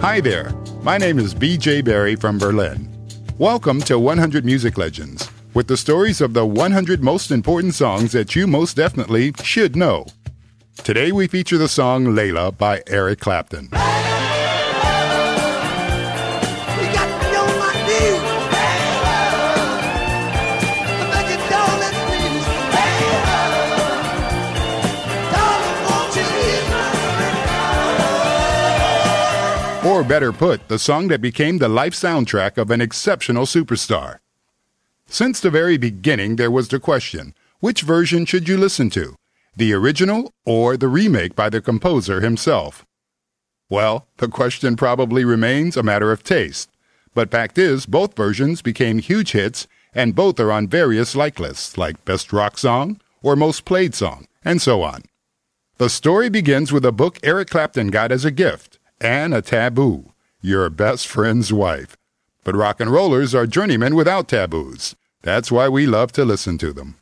Hi there. My name is BJ Berry from Berlin. Welcome to 100 Music Legends, with the stories of the 100 most important songs that you most definitely should know. Today we feature the song Layla by Eric Clapton. Or better put, the song that became the life soundtrack of an exceptional superstar. Since the very beginning, there was the question which version should you listen to? The original or the remake by the composer himself? Well, the question probably remains a matter of taste. But fact is, both versions became huge hits, and both are on various like lists, like Best Rock Song or Most Played Song, and so on. The story begins with a book Eric Clapton got as a gift, and a taboo Your Best Friend's Wife. But rock and rollers are journeymen without taboos. That's why we love to listen to them.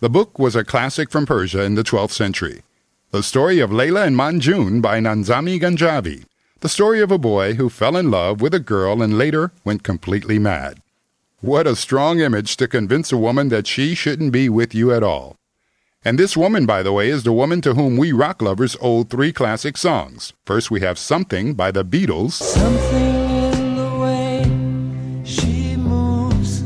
The book was a classic from Persia in the 12th century. The story of Layla and Majnun by Nizami Ganjavi. The story of a boy who fell in love with a girl and later went completely mad. What a strong image to convince a woman that she shouldn't be with you at all. And this woman, by the way, is the woman to whom we rock lovers owe three classic songs. First, we have Something by the Beatles. Something in the way she moves.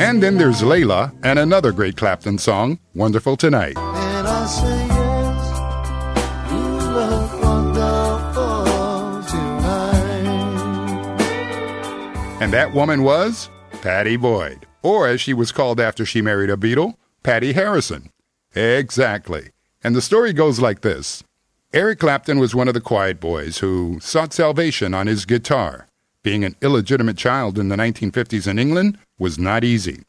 And then there's Layla and another great Clapton song, Wonderful Tonight. And I say yes. You look wonderful tonight. And that woman was Patty Boyd, or as she was called after she married a Beatle, Patty Harrison. Exactly. And the story goes like this Eric Clapton was one of the quiet boys who sought salvation on his guitar. Being an illegitimate child in the 1950s in England was not easy.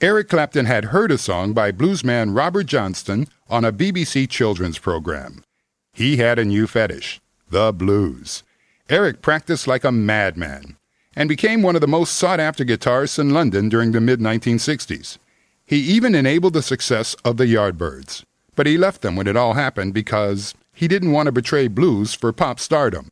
Eric Clapton had heard a song by bluesman Robert Johnson on a BBC children's program. He had a new fetish, the blues. Eric practiced like a madman and became one of the most sought after guitarists in London during the mid 1960s. He even enabled the success of the Yardbirds, but he left them when it all happened because he didn't want to betray blues for pop stardom.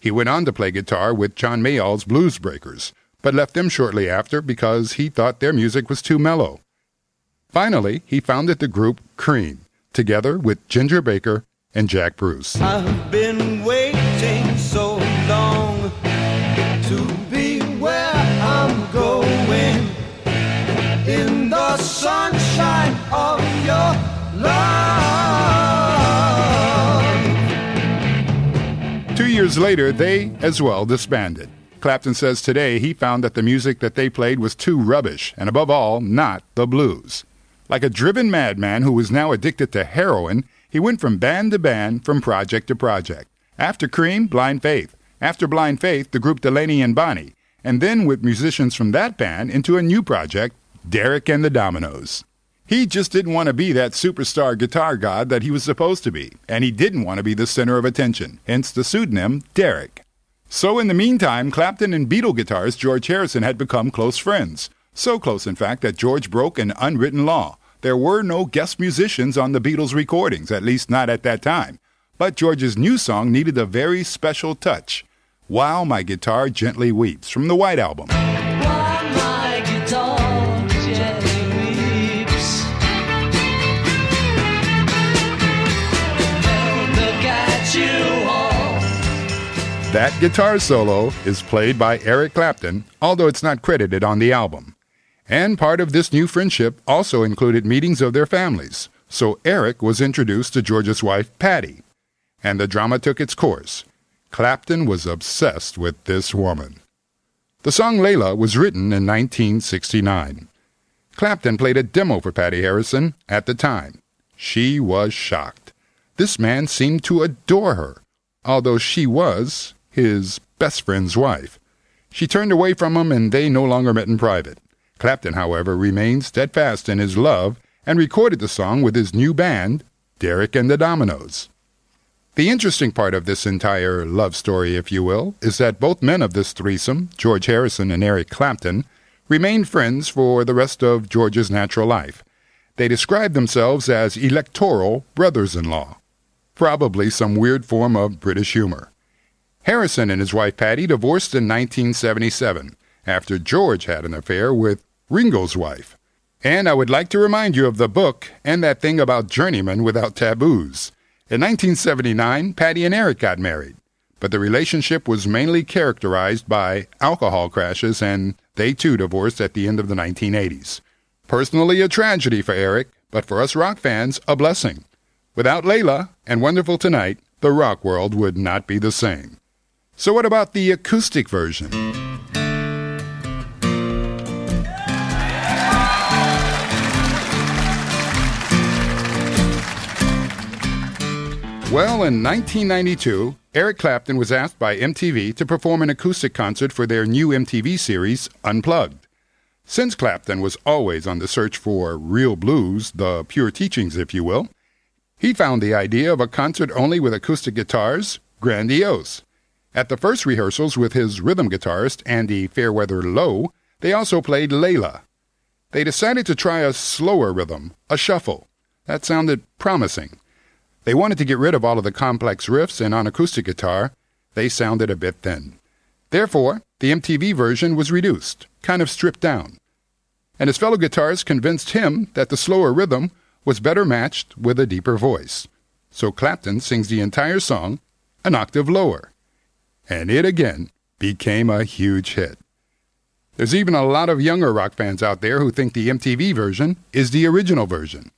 He went on to play guitar with John Mayall's Blues Breakers, but left them shortly after because he thought their music was too mellow. Finally, he founded the group Cream, together with Ginger Baker and Jack Bruce. I've been waiting so years later, they as well disbanded. Clapton says today he found that the music that they played was too rubbish, and above all, not the blues. Like a driven madman who was now addicted to heroin, he went from band to band, from project to project. After Cream, Blind Faith. After Blind Faith, the group Delaney and Bonnie. And then with musicians from that band into a new project, Derek and the Dominos. He just didn't want to be that superstar guitar god that he was supposed to be, and he didn't want to be the center of attention, hence the pseudonym Derek. So in the meantime, Clapton and Beatle guitarist George Harrison had become close friends. So close, in fact, that George broke an unwritten law. There were no guest musicians on the Beatles recordings, at least not at that time. But George's new song needed a very special touch. While My Guitar Gently Weeps from the White Album. That guitar solo is played by Eric Clapton, although it's not credited on the album. And part of this new friendship also included meetings of their families, so Eric was introduced to George's wife, Patty. And the drama took its course. Clapton was obsessed with this woman. The song Layla was written in 1969. Clapton played a demo for Patty Harrison at the time. She was shocked. This man seemed to adore her, although she was his best friend's wife. She turned away from him and they no longer met in private. Clapton, however, remained steadfast in his love and recorded the song with his new band, Derek and the Dominos. The interesting part of this entire love story, if you will, is that both men of this threesome, George Harrison and Eric Clapton, remained friends for the rest of George's natural life. They described themselves as electoral brothers in law, probably some weird form of British humor. Harrison and his wife Patty divorced in 1977 after George had an affair with Ringo's wife. And I would like to remind you of the book and that thing about journeymen without taboos. In 1979, Patty and Eric got married, but the relationship was mainly characterized by alcohol crashes and they too divorced at the end of the 1980s. Personally, a tragedy for Eric, but for us rock fans, a blessing. Without Layla and Wonderful Tonight, the rock world would not be the same. So, what about the acoustic version? Well, in 1992, Eric Clapton was asked by MTV to perform an acoustic concert for their new MTV series, Unplugged. Since Clapton was always on the search for real blues, the pure teachings, if you will, he found the idea of a concert only with acoustic guitars grandiose. At the first rehearsals with his rhythm guitarist, Andy Fairweather Low, they also played Layla. They decided to try a slower rhythm, a shuffle. That sounded promising. They wanted to get rid of all of the complex riffs, and on acoustic guitar, they sounded a bit thin. Therefore, the MTV version was reduced, kind of stripped down. And his fellow guitarists convinced him that the slower rhythm was better matched with a deeper voice. So Clapton sings the entire song an octave lower. And it again became a huge hit. There's even a lot of younger rock fans out there who think the MTV version is the original version.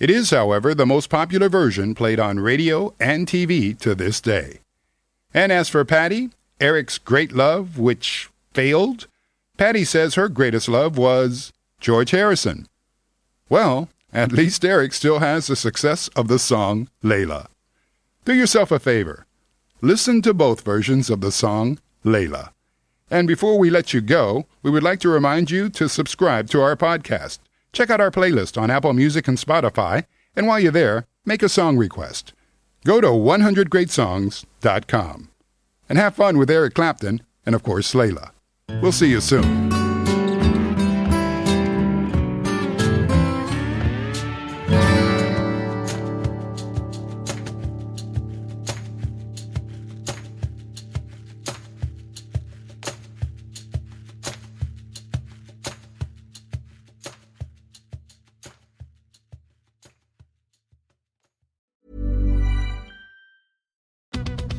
It is, however, the most popular version played on radio and TV to this day. And as for Patty, Eric's great love, which failed, Patty says her greatest love was George Harrison. Well, at least Eric still has the success of the song Layla. Do yourself a favor. Listen to both versions of the song Layla. And before we let you go, we would like to remind you to subscribe to our podcast. Check out our playlist on Apple Music and Spotify, and while you're there, make a song request. Go to 100greatsongs.com. And have fun with Eric Clapton and, of course, Layla. We'll see you soon.